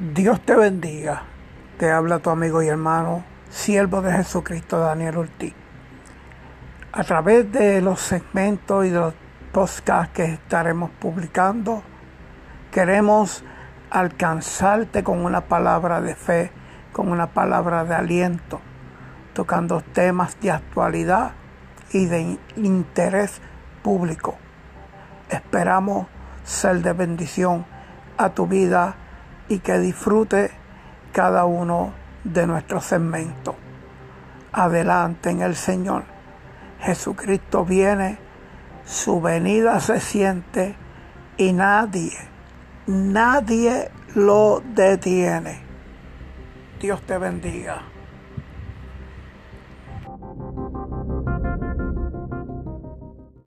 Dios te bendiga. Te habla tu amigo y hermano, siervo de Jesucristo, Daniel Ortiz. A través de los segmentos y de los podcasts que estaremos publicando, queremos alcanzarte con una palabra de fe, con una palabra de aliento, tocando temas de actualidad y de interés público. Esperamos ser de bendición a tu vida y que disfrute cada uno de nuestros segmentos. Adelante en el Señor. Jesucristo viene, su venida se siente y nadie, nadie lo detiene. Dios te bendiga.